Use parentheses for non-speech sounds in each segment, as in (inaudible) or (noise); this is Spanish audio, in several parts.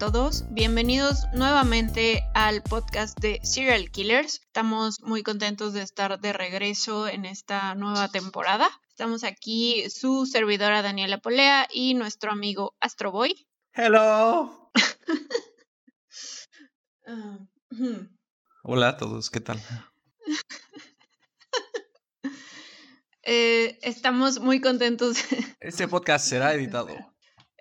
todos, bienvenidos nuevamente al podcast de Serial Killers. Estamos muy contentos de estar de regreso en esta nueva temporada. Estamos aquí su servidora Daniela Polea y nuestro amigo Astroboy. Hello. (laughs) Hola a todos, ¿qué tal? (laughs) eh, estamos muy contentos. Este podcast será editado.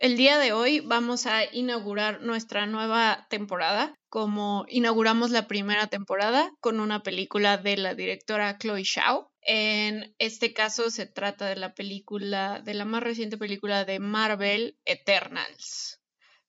El día de hoy vamos a inaugurar nuestra nueva temporada, como inauguramos la primera temporada con una película de la directora Chloe Zhao. En este caso se trata de la película, de la más reciente película de Marvel, Eternals.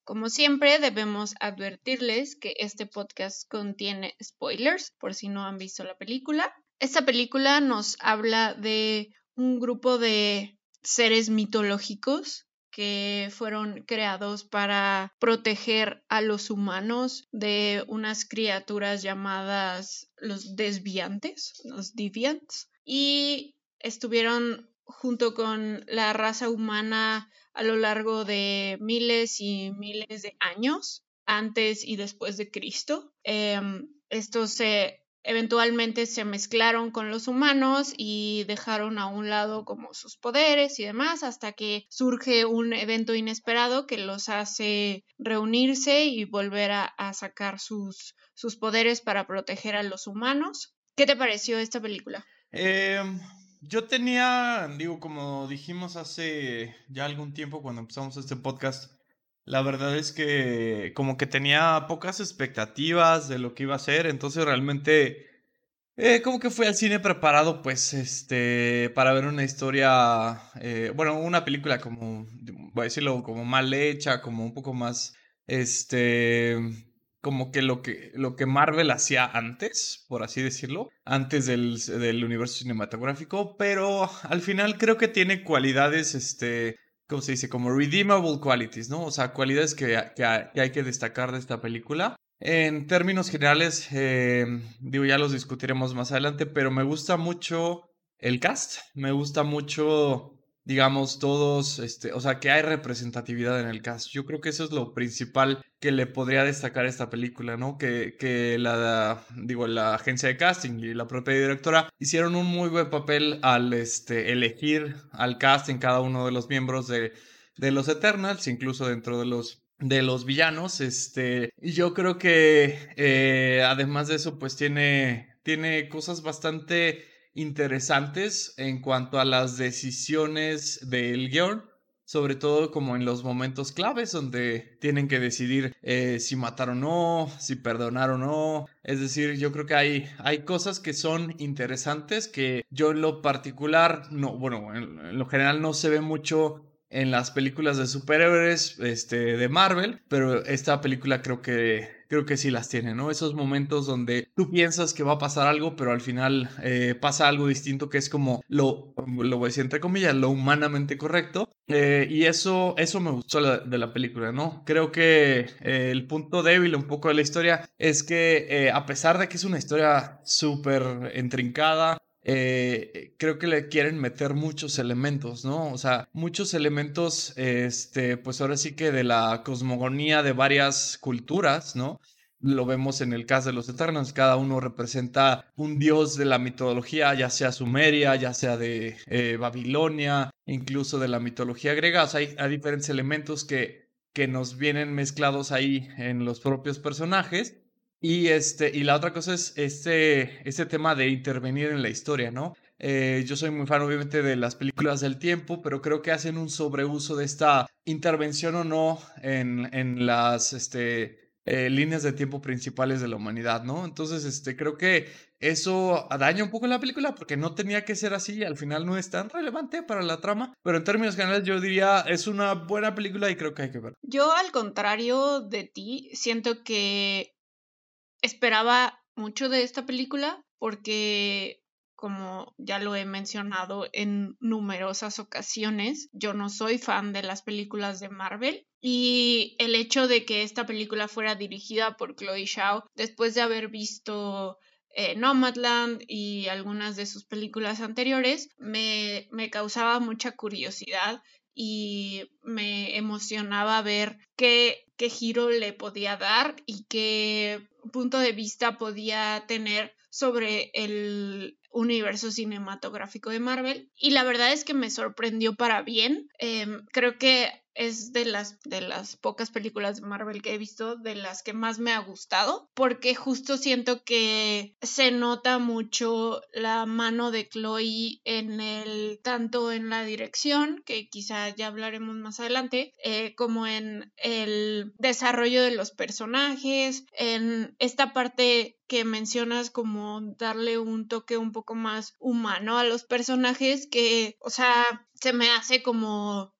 Como siempre, debemos advertirles que este podcast contiene spoilers por si no han visto la película. Esta película nos habla de un grupo de seres mitológicos que fueron creados para proteger a los humanos de unas criaturas llamadas los desviantes, los deviants, y estuvieron junto con la raza humana a lo largo de miles y miles de años, antes y después de Cristo. Eh, estos se eventualmente se mezclaron con los humanos y dejaron a un lado como sus poderes y demás hasta que surge un evento inesperado que los hace reunirse y volver a, sacar sus, sus poderes para proteger a los humanos. ¿Qué te pareció esta película? Eh, yo tenía, digo, como dijimos hace ya algún tiempo cuando empezamos este podcast, la verdad es que como que tenía pocas expectativas de lo que iba a ser, entonces realmente eh, como que fui al cine preparado pues este para ver una historia, eh, bueno, una película como, voy a decirlo, como mal hecha, como un poco más, este, como que lo que, lo que Marvel hacía antes, por así decirlo, antes del, del universo cinematográfico, pero al final creo que tiene cualidades, este ¿cómo se dice? Como redeemable qualities, ¿no? O sea, cualidades que, que, hay que destacar de esta película. En términos generales, eh, digo, ya los discutiremos más adelante, pero me gusta mucho el cast, me gusta mucho, digamos, todos, este, o sea, que hay representatividad en el cast. Yo creo que eso es lo principal que le podría destacar a esta película, ¿no? Que, que la, digo, la agencia de casting y la propia directora hicieron un muy buen papel al este, elegir al cast en cada uno de los miembros de, de los Eternals, incluso dentro de los de los villanos, este, y yo creo que eh, además de eso, pues tiene, tiene cosas bastante interesantes en cuanto a las decisiones del guion, sobre todo como en los momentos claves donde tienen que decidir eh, si matar o no, si perdonar o no. Es decir, yo creo que hay, hay cosas que son interesantes que yo en lo particular, no, bueno, en, en lo general no se ve mucho en las películas de superhéroes este, de Marvel, pero esta película creo que creo que sí las tiene, ¿no? Esos momentos donde tú piensas que va a pasar algo, pero al final eh, pasa algo distinto que es como lo, lo voy a decir entre comillas, lo humanamente correcto. Eh, y eso, eso me gustó de la película, ¿no? Creo que eh, el punto débil un poco de la historia es que a pesar de que es una historia súper intrincada, eh, creo que le quieren meter muchos elementos, ¿no? O sea, muchos elementos, este, pues ahora sí que de la cosmogonía de varias culturas, ¿no? Lo vemos en el caso de los Eternos, cada uno representa un dios de la mitología, ya sea sumeria, ya sea de eh, Babilonia, incluso de la mitología griega. O sea, hay, hay diferentes elementos que, que nos vienen mezclados ahí en los propios personajes. Y, este, y la otra cosa es este, este tema de intervenir en la historia, ¿no? Eh, yo soy muy fan, obviamente, de las películas del tiempo, pero creo que hacen un sobreuso de esta intervención o no en, en las este, eh, líneas de tiempo principales de la humanidad, ¿no? Entonces, este, creo que eso daña un poco la película porque no tenía que ser así y al final no es tan relevante para la trama, pero en términos generales yo diría es una buena película y creo que hay que verla. Yo, al contrario de ti, siento que esperaba mucho de esta película porque, como ya lo he mencionado en numerosas ocasiones, yo no soy fan de las películas de Marvel y el hecho de que esta película fuera dirigida por Chloe Zhao después de haber visto eh, Nomadland y algunas de sus películas anteriores me, me causaba mucha curiosidad y me emocionaba ver qué, qué giro le podía dar y qué punto de vista podía tener sobre el universo cinematográfico de Marvel y la verdad es que me sorprendió para bien. Em, creo que es de las, de las pocas películas de Marvel que he visto de las que más me ha gustado porque justo siento que se nota mucho la mano de Chloe en el tanto en la dirección que quizá ya hablaremos más adelante eh, como en el desarrollo de los personajes en esta parte que mencionas como darle un toque un poco más humano a los personajes que, o sea, se me hace como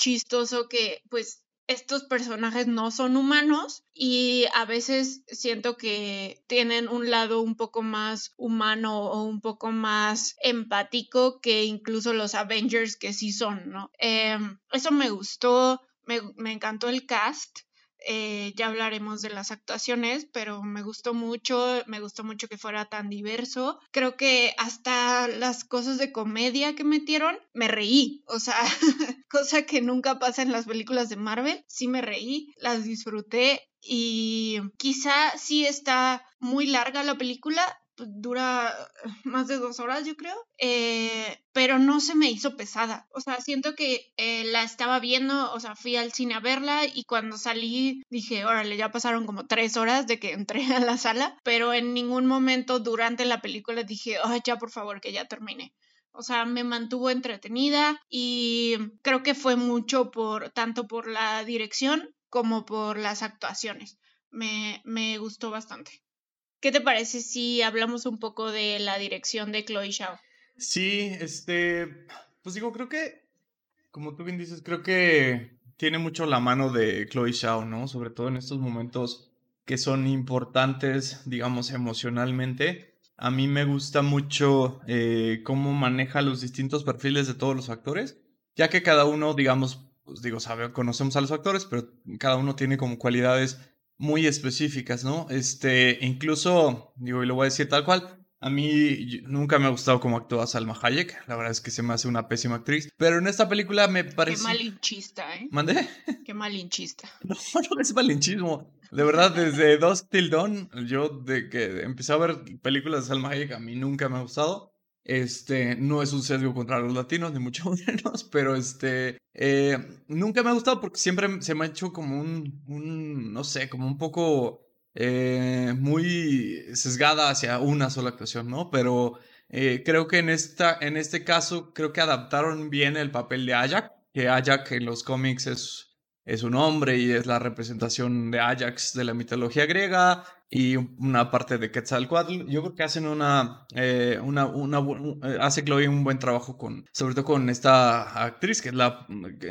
chistoso que pues estos personajes no son humanos y a veces siento que tienen un lado un poco más humano o un poco más empático que incluso los Avengers que sí son, ¿no? Em, eso me gustó, me, me encantó el cast. Eh, ya hablaremos de las actuaciones, pero me gustó mucho, me gustó mucho que fuera tan diverso. Creo que hasta las cosas de comedia que metieron, me reí, o sea, (laughs) cosa que nunca pasa en las películas de Marvel, sí me reí, las disfruté y quizá sí está muy larga la película, dura (laughs) más de dos horas, yo creo, eh, pero no se me hizo pesada. O sea, siento que eh, la estaba viendo, o sea, fui al cine a verla y cuando salí dije, órale, ya pasaron como tres horas de que entré a la sala, pero en ningún momento durante la película dije, ay, ya por favor, que ya termine. O sea, me mantuvo entretenida y creo que fue mucho por, tanto por la dirección como por las actuaciones. Me, me gustó bastante. ¿Qué te parece si hablamos un poco de la dirección de Chloe Zhao? Sí, este, pues digo, creo que, como tú bien dices, creo que tiene mucho la mano de Chloe Zhao, ¿no? Sobre todo en estos momentos que son importantes, digamos, emocionalmente. A mí me gusta mucho eh, cómo maneja los distintos perfiles de todos los actores, ya que cada uno, digamos, pues digo, sabe, conocemos a los actores, pero cada uno tiene como cualidades muy específicas, ¿no? Este, incluso, digo, y lo voy a decir tal cual, a mí nunca me ha gustado cómo actúa Salma Hayek, la verdad es que se me hace una pésima actriz, pero en esta película me parece... Qué malinchista, ¿eh? ¿Mandé? Qué malinchista. (laughs) No, no es malinchismo. De verdad, desde Dos Till Dawn, yo de que empecé a ver películas de Salma Hayek, a mí nunca me ha gustado. Este, no es un sesgo contra los latinos, ni mucho (laughs) menos, pero este, eh, nunca me ha gustado porque siempre se me ha hecho como un, un no sé, como un poco eh, muy sesgada hacia una sola actuación, ¿no? Pero eh, creo que en, esta, en este caso, creo que adaptaron bien el papel de Ajax, que Ajax en los cómics es es un hombre y es la representación de Ajax de la mitología griega y una parte de Quetzalcoatl. Yo creo que hacen una, eh, una, eh, hace Chloe un buen trabajo con, sobre todo con esta actriz que es la,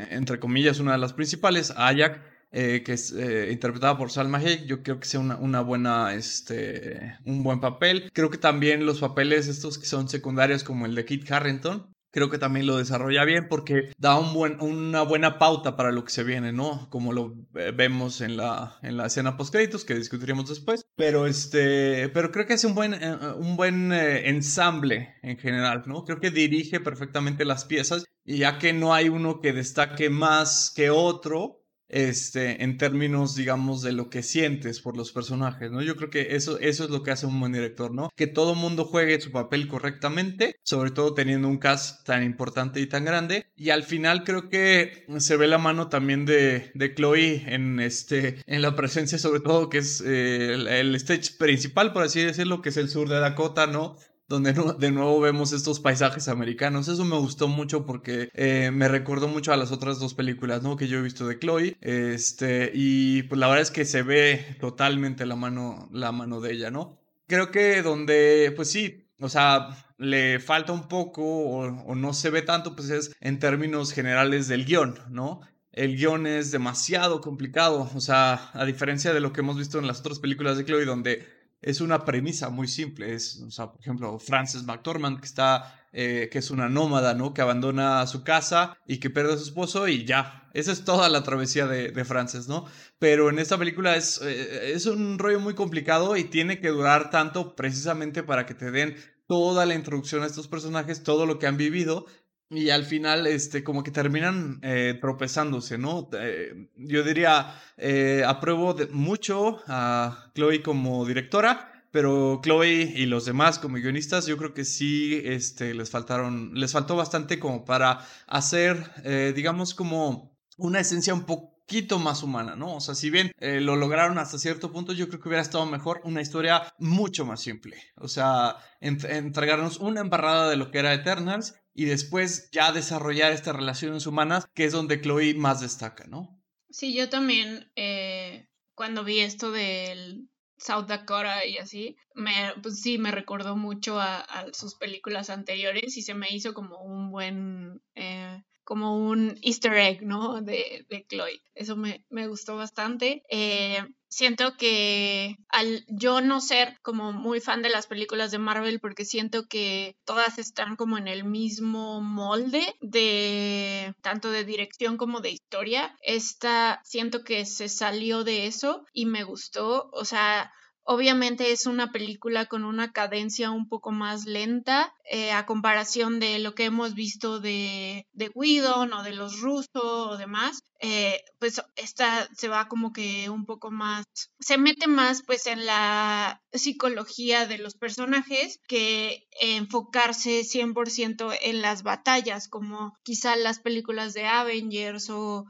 entre comillas, una de las principales, Ajax. Eh, que es interpretada por Salma Hayek, yo creo que sea una, buena, este, un buen papel. Creo que también los papeles estos que son secundarios como el de Kit Harrington, creo que también lo desarrolla bien porque da un buen, una buena pauta para lo que se viene, ¿no? Como lo vemos en la, en la escena post créditos que discutiremos después. Pero este, pero creo que hace un buen, eh, un buen eh, ensamble en general, ¿no? Creo que dirige perfectamente las piezas y ya que no hay uno que destaque más que otro, este, en términos, digamos, de lo que sientes por los personajes, ¿no? Yo creo que eso, eso es lo que hace un buen director, ¿no? Que todo mundo juegue su papel correctamente, sobre todo teniendo un cast tan importante y tan grande. Y al final creo que se ve la mano también de, de Chloe en, este, en la presencia, sobre todo, que es eh, el, el stage principal, por así decirlo, que es el sur de Dakota, ¿no? Donde de nuevo vemos estos paisajes americanos. Eso me gustó mucho porque eh, me recordó mucho a las otras dos películas, ¿no? Que yo he visto de Chloe. Este, y pues la verdad es que se ve totalmente la mano, la mano de ella, ¿no? Creo que donde, pues sí, o sea, le falta un poco o, o no se ve tanto, pues es en términos generales del guion, ¿no? el guion es demasiado complicado. O sea, a diferencia de lo que hemos visto en las otras películas de Chloe, donde es una premisa muy simple. Es, por ejemplo, Frances McDormand, que está, eh, que es una nómada, ¿no? Que abandona su casa y que pierde a su esposo y ya. Esa es toda la travesía de, de Frances, ¿no? Pero en esta película es, eh, es un rollo muy complicado y tiene que durar tanto precisamente para que te den toda la introducción a estos personajes, todo lo que han vivido y al final, este, como que terminan eh, tropezándose, ¿no? Eh, yo diría, eh, apruebo mucho a Chloe como directora, pero Chloe y los demás como guionistas, yo creo que sí, este, les faltaron, les faltó bastante como para hacer, digamos, como una esencia un poquito más humana, ¿no? O sea, si bien lo lograron hasta cierto punto, yo creo que hubiera estado mejor una historia mucho más simple. O sea, entregarnos una embarrada de lo que era Eternals y después ya desarrollar estas relaciones humanas, que es donde Chloe más destaca, ¿no? Sí, yo también, eh, cuando vi esto del South Dakota y así, me, pues sí, me recordó mucho a, sus películas anteriores y se me hizo como un buen eh, como un easter egg, ¿no? De, de Chloe. Eso me, me gustó bastante. Eh, siento que al yo no ser como muy fan de las películas de Marvel, porque siento que todas están como en el mismo molde de tanto de dirección como de historia, esta siento que se salió de eso y me gustó. O sea, Obviamente es una película con una cadencia un poco más lenta eh, a comparación de lo que hemos visto de, de Whedon o de los rusos o demás. Eh, pues esta se va como que un poco más, se mete más pues en la psicología de los personajes que enfocarse 100% en las batallas, como quizá las películas de Avengers o,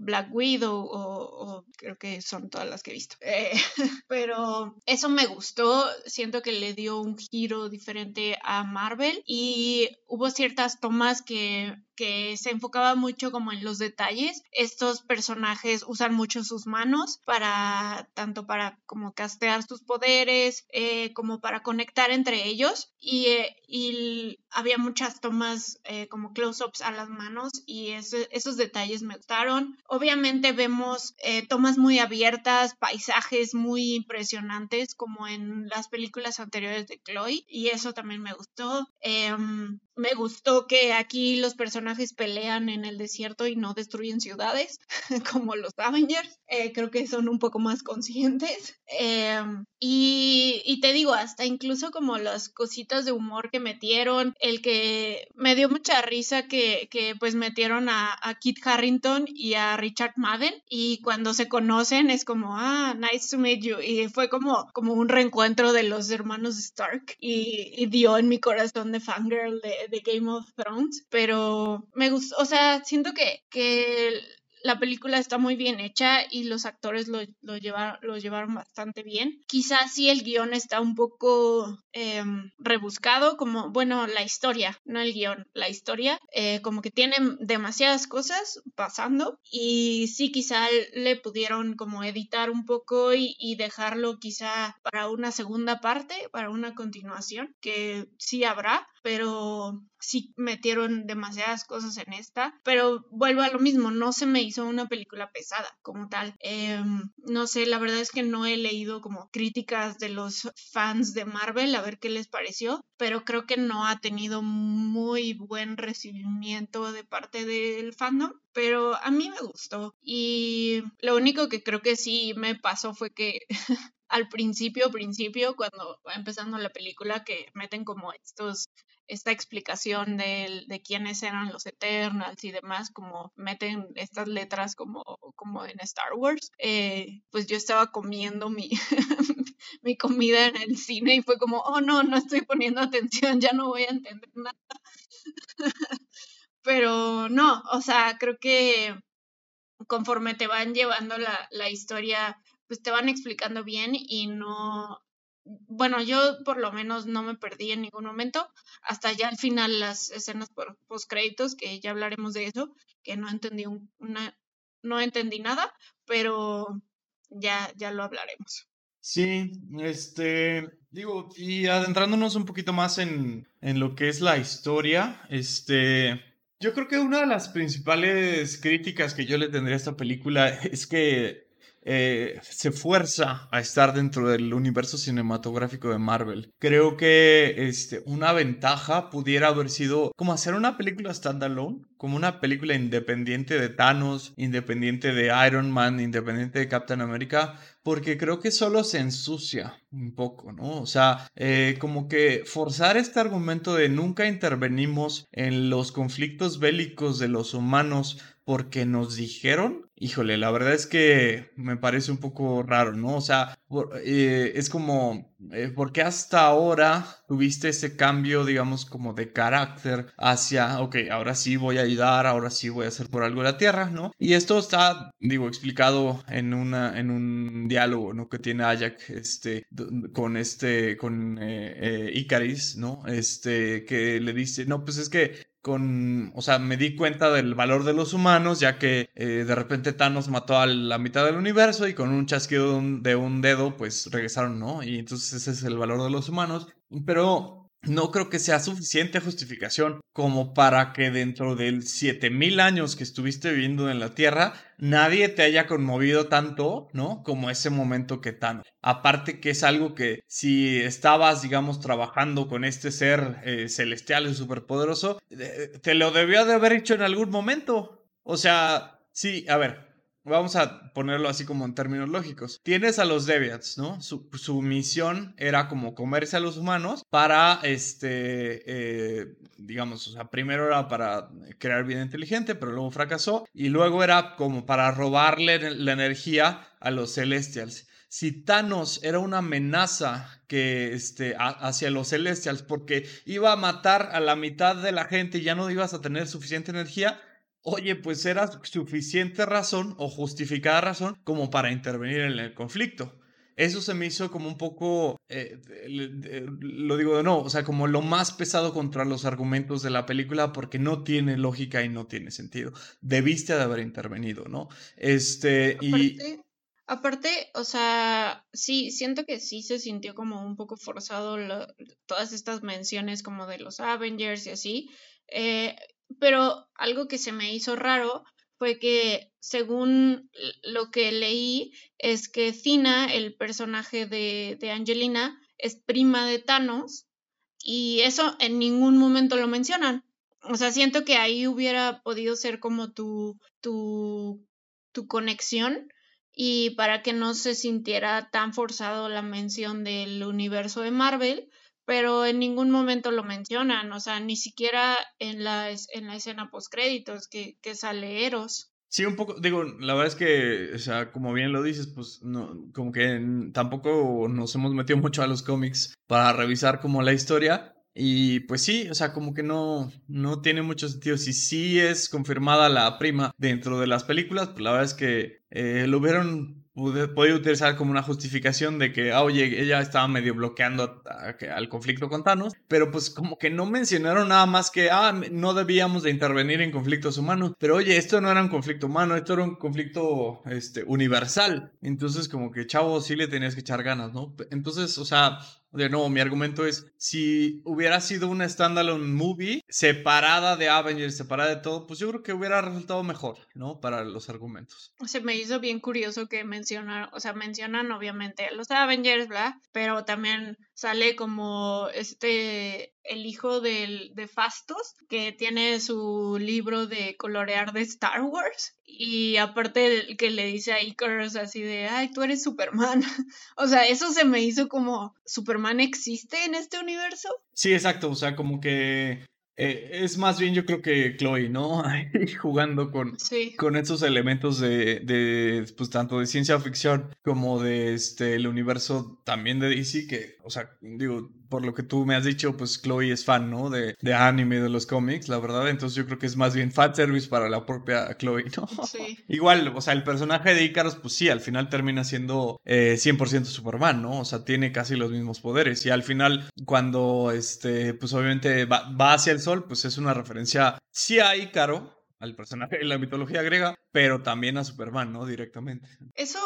Black Widow o, creo que son todas las que he visto. Eh, (laughs) pero eso me gustó, siento que le dio un giro diferente a Marvel y hubo ciertas tomas que que se enfocaba mucho como en los detalles. Estos personajes usan mucho sus manos para tanto para como castear sus poderes eh, como para conectar entre ellos y, eh, había muchas tomas eh, como close-ups a las manos y esos detalles me gustaron. Obviamente vemos tomas muy abiertas, paisajes muy impresionantes como en las películas anteriores de Chloe y eso también me gustó. Em, me gustó que aquí los personajes pelean en el desierto y no destruyen ciudades, (laughs) como los Avengers. Eh, creo que son un poco más conscientes. Em, y, te digo, hasta incluso como las cositas de humor que metieron, el que me dio mucha risa que, pues metieron a, Kit Harrington y a Richard Madden y cuando se conocen es como, ah, nice to meet you. Y fue como, como un reencuentro de los hermanos Stark y, dio en mi corazón de fangirl de, de Game of Thrones, pero me gustó, o sea, siento que, que la película está muy bien hecha y los actores lo, lo, llevaron, lo llevaron bastante bien. Quizás sí el guion está un poco em, rebuscado, como, bueno, la historia, no el guion, la historia, eh, como que tiene demasiadas cosas pasando y sí quizá le pudieron como editar un poco y, y dejarlo quizá para una segunda parte, para una continuación, que sí habrá, pero sí metieron demasiadas cosas en esta, pero vuelvo a lo mismo, no se me hizo una película pesada como tal. Em, no sé, la verdad es que no he leído como críticas de los fans de Marvel a ver qué les pareció, pero creo que no ha tenido muy buen recibimiento de parte del fandom, pero a mí me gustó y lo único que creo que sí me pasó fue que (laughs) al principio, principio, cuando va empezando la película, que meten como estos esta explicación de, de, quiénes eran los Eternals y demás, como meten estas letras como, como en Star Wars, eh, pues yo estaba comiendo mi, (laughs) mi comida en el cine y fue como, oh no, no estoy poniendo atención, ya no voy a entender nada. (laughs) Pero no, o sea, creo que conforme te van llevando la, la historia, pues te van explicando bien y no, bueno, yo por lo menos no me perdí en ningún momento, hasta ya al final las escenas post créditos, que ya hablaremos de eso, que no entendí una, no entendí nada, pero ya, ya lo hablaremos. Sí, este, digo, y adentrándonos un poquito más en, en lo que es la historia, este, yo creo que una de las principales críticas que yo le tendría a esta película es que eh, se fuerza a estar dentro del universo cinematográfico de Marvel. Creo que este, una ventaja pudiera haber sido como hacer una película standalone como una película independiente de Thanos, independiente de Iron Man, independiente de Captain America, porque creo que solo se ensucia un poco, ¿no? O sea, eh, como que forzar este argumento de nunca intervenimos en los conflictos bélicos de los humanos porque nos dijeron, híjole, la verdad es que me parece un poco raro, ¿no? O sea, eh, es como, eh, porque hasta ahora tuviste ese cambio, digamos, como de carácter hacia, ok, ahora sí voy a ayudar, ahora sí voy a hacer por algo la tierra, ¿no? Y esto está, digo, explicado en, una, en un diálogo, ¿no? Que tiene Ajax, este, con este, con eh, Icaris, ¿no? Este, que le dice, no, pues es que con, o sea, me di cuenta del valor de los humanos, ya que eh, de repente Thanos mató a la mitad del universo y con un chasquido de un, dedo, pues regresaron, ¿no? Y entonces ese es el valor de los humanos. Pero no creo que sea suficiente justificación como para que dentro del 7000 años que estuviste viviendo en la Tierra, nadie te haya conmovido tanto, ¿no? Como ese momento que tan. Aparte que es algo que si estabas, digamos, trabajando con este ser eh, celestial y superpoderoso, eh, te lo debió de haber hecho en algún momento. O sea, sí, a ver, Vamos a ponerlo así como en términos lógicos. Tienes a los Deviants, ¿no? Su, misión era como comerse a los humanos para, este, eh, digamos, o sea, primero era para crear vida inteligente, pero luego fracasó. Y luego era como para robarle la energía a los Celestials si Thanos era una amenaza que este hacia los Celestials porque iba a matar a la mitad de la gente y ya no ibas a tener suficiente energía, oye, pues era suficiente razón o justificada razón como para intervenir en el conflicto. Eso se me hizo como un poco, eh, lo digo de no, o sea, como lo más pesado contra los argumentos de la película porque no tiene lógica y no tiene sentido. Debiste de haber intervenido, ¿no? Este, y... Aparte, o sea, sí, siento que sí se sintió como un poco forzado todas estas menciones como de los Avengers y así. Eh, pero algo que se me hizo raro fue que según lo que leí es que Cina, el personaje de, de Angelina, es prima de Thanos y eso en ningún momento lo mencionan. O sea, siento que ahí hubiera podido ser como tu, tu, tu conexión y para que no se sintiera tan forzado la mención del universo de Marvel, pero en ningún momento lo mencionan, o sea, ni siquiera en la, en la escena postcréditos que, que sale Eros. Sí, un poco, digo, la verdad es que, o sea, como bien lo dices, pues no, como que tampoco nos hemos metido mucho a los cómics para revisar como la historia. Y pues sí, o sea, como que no, no tiene mucho sentido. Si sí es confirmada la prima dentro de las películas, pues la verdad es que eh, lo hubieron podido utilizar como una justificación de que, ah, oye, ella estaba medio bloqueando al conflicto con Thanos, pero pues como que no mencionaron nada más que, ah, no debíamos de intervenir en conflictos humanos, pero oye, esto no era un conflicto humano, esto era un conflicto este, universal, entonces como que, chavo, sí le tenías que echar ganas, ¿no? Entonces, o sea, de nuevo, mi argumento es, si hubiera sido una standalone movie separada de Avengers, separada de todo, pues yo creo que hubiera resultado mejor, ¿no? Para los argumentos. Se me hizo bien curioso que mencionan, o sea, mencionan obviamente los Avengers, ¿verdad? Pero también sale como este, el hijo de Fastos, que tiene su libro de colorear de Star Wars. Y aparte que le dice a Icarus así de, ay, tú eres Superman. (laughs) o sea, eso se me hizo como, ¿Superman existe en este universo? Sí, exacto, o sea, como que eh, es más bien yo creo que Chloe, ¿no? (laughs) Jugando con, con estos elementos de, de, pues tanto de ciencia ficción como de este, el universo también de DC, que, o sea, digo, por lo que tú me has dicho, pues Chloe es fan, ¿no? De, de anime, de los cómics, la verdad. Entonces yo creo que es más bien fan service para la propia Chloe, ¿no? Sí. (laughs) Igual, o sea, el personaje de Icarus, pues sí, al final termina siendo eh, 100% Superman, ¿no? O sea, tiene casi los mismos poderes. Y al final, cuando, este, pues obviamente va, va hacia el sol, pues es una referencia, sí a Ícaro, al personaje de la mitología griega, pero también a Superman, ¿no? Directamente. Eso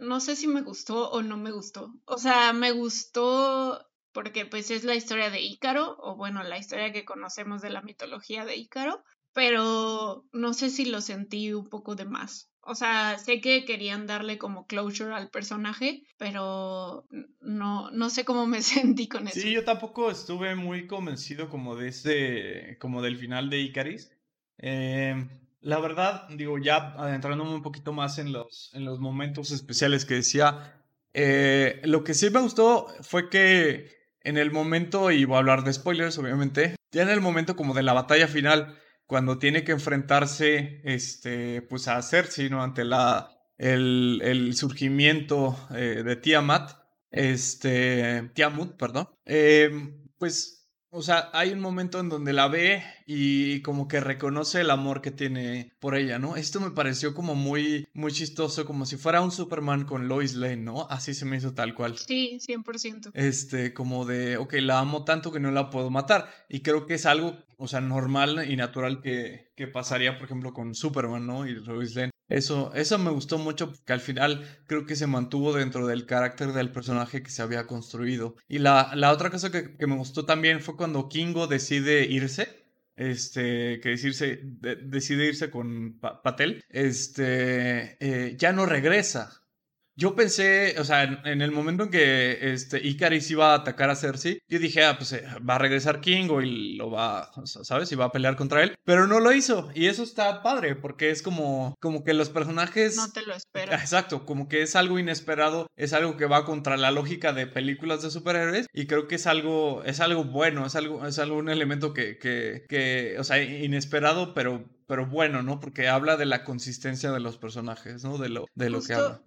no sé si me gustó o no me gustó. O sea, me gustó porque pues es la historia de Ícaro, o bueno, la historia que conocemos de la mitología de Ícaro, pero no sé si lo sentí un poco de más. O sea, sé que querían darle como closure al personaje, pero no, no sé cómo me (laughs) sentí con eso. Sí, yo tampoco estuve muy convencido como de ese, como del final de Icaris. Eh, la verdad, digo, ya adentrándome un poquito más en los, en los momentos especiales que decía, eh, lo que sí me gustó fue que en el momento, y voy a hablar de spoilers, obviamente, ya en el momento como de la batalla final, cuando tiene que enfrentarse, este, pues a Cersei, ¿no? Ante la, el, el surgimiento eh, de Tiamat, este, Tiamut, perdón, eh, pues o sea, hay un momento en donde la ve y como que reconoce el amor que tiene por ella, ¿no? Esto me pareció como muy, muy chistoso, como si fuera un Superman con Lois Lane, ¿no? Así se me hizo tal cual. Sí, 100%. Este, como de, ok, la amo tanto que no la puedo matar. Y creo que es algo, o sea, normal y natural que, que pasaría, por ejemplo, con Superman, ¿no? Y Lois Lane. Eso, eso me gustó mucho porque al final creo que se mantuvo dentro del carácter del personaje que se había construido. Y la, la otra cosa que, que, me gustó también fue cuando Kingo decide irse. Este, que decirse, decide irse con Patel. Este, eh, ya no regresa. Yo pensé, o sea, en, el momento en que este, Icaris iba a atacar a Cersei, yo dije, ah, pues eh, va a regresar King y lo va, ¿sabes? Y va a pelear contra él. Pero no lo hizo. Y eso está padre, porque es como, como que los personajes... No te lo espero. Exacto, como que es algo inesperado, es algo que va contra la lógica de películas de superhéroes. Y creo que es algo, es algo bueno, es algo, es algo un elemento que, que, que o sea, inesperado, pero pero bueno, ¿no? Porque habla de la consistencia de los personajes, ¿no? De lo, de lo que habla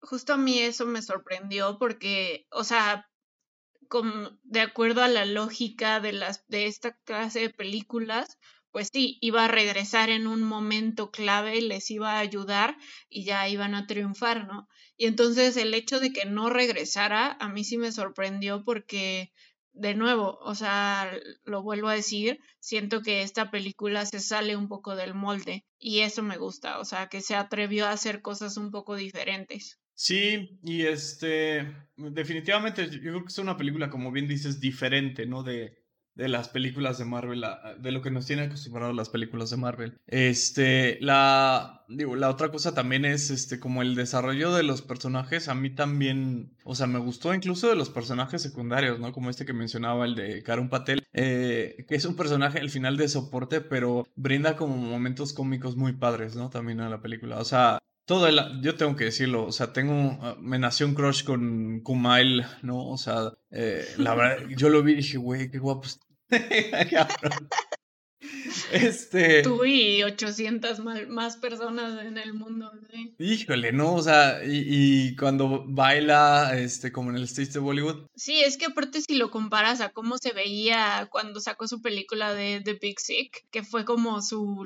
justo a mí eso me sorprendió porque, o sea, de acuerdo a la lógica de, las, de esta clase de películas, pues sí, iba a regresar en un momento clave, les iba a ayudar y ya iban a triunfar, ¿no? Y entonces el hecho de que no regresara a mí sí me sorprendió porque, de nuevo, o sea, lo vuelvo a decir, siento que esta película se sale un poco del molde y eso me gusta, o sea, que se atrevió a hacer cosas un poco diferentes. Sí, y este, definitivamente yo creo que es una película, como bien dices, diferente, ¿no? De, de las películas de Marvel, de lo que nos tienen acostumbrados las películas de Marvel. Este, la, digo, la otra cosa también es, este, como el desarrollo de los personajes, a mí también, o sea, me gustó incluso de los personajes secundarios, ¿no? Como este que mencionaba, el de Karun Patel, eh, que es un personaje al final de soporte, pero brinda como momentos cómicos muy padres, ¿no? También a la película, o sea, todo el, yo tengo que decirlo, o sea, tengo, me nació un crush con Kumail, ¿no? O sea, eh, la verdad, yo lo vi y dije, güey, qué guapo. (laughs) este. Tú y 800 más personas en el mundo, ¿sí? Híjole, ¿no? O sea, y, y, cuando baila, este, como en el stage de Bollywood. Sí, es que aparte si lo comparas a cómo se veía cuando sacó su película de The Big Sick, que fue como su,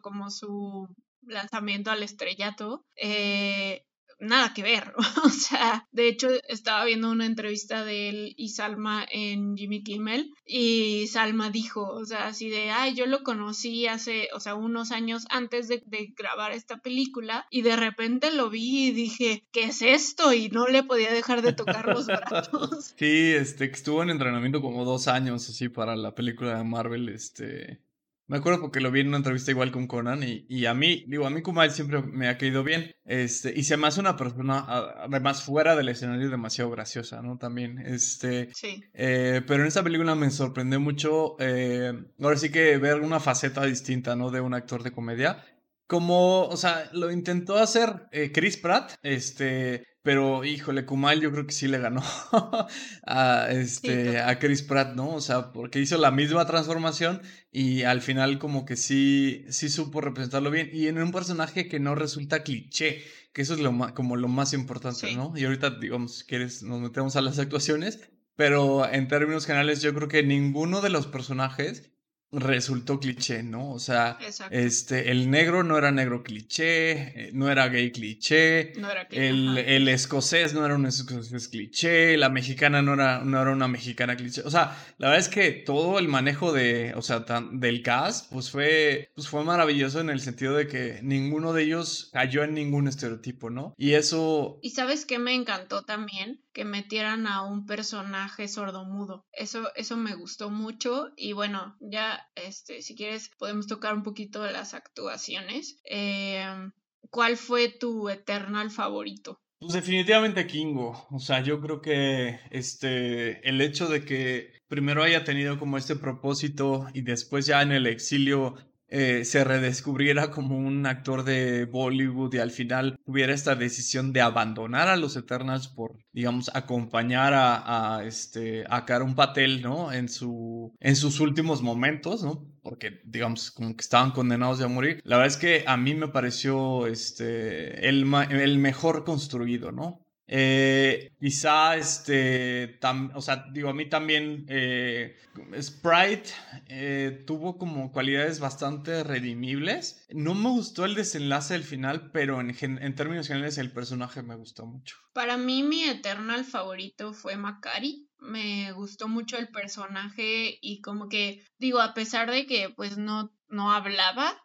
como su lanzamiento al estrellato, eh, nada que ver. (laughs) o sea, de hecho estaba viendo una entrevista de él y Salma en Jimmy Kimmel y Salma dijo, o sea, así de, ay, yo lo conocí hace, o sea, unos años antes de, de grabar esta película y de repente lo vi y dije, ¿qué es esto? Y no le podía dejar de tocar los brazos. (laughs) Sí, este, estuvo en entrenamiento como dos años así para la película de Marvel, este me acuerdo porque lo vi en una entrevista igual con Conan y, y a mí, digo, a mí Kumail siempre me ha caído bien. Este, y se me hace una persona, además fuera del escenario, demasiado graciosa, ¿no? También, este... Sí. Eh, pero en esta película me sorprendió mucho, eh, ahora sí que ver una faceta distinta, ¿no? De un actor de comedia. Como, o sea, lo intentó hacer eh, Chris Pratt, este, pero, híjole, Kumail yo creo que sí le ganó (laughs) a, este, a Chris Pratt, ¿no? O sea, porque hizo la misma transformación y al final como que sí, sí supo representarlo bien. Y en un personaje que no resulta cliché, que eso es lo como lo más importante, ¿no? Y ahorita, digamos, si quieres, nos metemos a las actuaciones. Pero en términos generales, yo creo que ninguno de los personajes resultó cliché, ¿no? O sea, este, el negro no era negro cliché, eh, no era gay cliché, no era el, el, escocés no era un escocés cliché, la mexicana no era, no era una mexicana cliché. O sea, la verdad es que todo el manejo de, o sea, del cast, pues fue, pues fue maravilloso en el sentido de que ninguno de ellos cayó en ningún estereotipo, ¿no? Y eso... ¿Y sabes qué me encantó también? Que metieran a un personaje sordomudo. Eso, eso me gustó mucho y bueno, ya este, si quieres, podemos tocar un poquito de las actuaciones. Em, ¿Cuál fue tu Eternal favorito? Pues definitivamente Kingo. O sea, yo creo que este el hecho de que primero haya tenido como este propósito y después ya en el exilio eh, se redescubriera como un actor de Bollywood y al final tuviera esta decisión de abandonar a los Eternals por, digamos, acompañar a, este, a Karum Patel, ¿no? En, su, en sus últimos momentos, ¿no? Porque, digamos, como que estaban condenados a morir. La verdad es que a mí me pareció este, el, el mejor construido, ¿no? Eh, quizá, este, o sea, digo, a mí también eh, Sprite eh, tuvo como cualidades bastante redimibles. No me gustó el desenlace del final, pero en, en, términos generales el personaje me gustó mucho. Para mí mi Eternal favorito fue Macari. Me gustó mucho el personaje y como que, digo, a pesar de que pues no, no hablaba,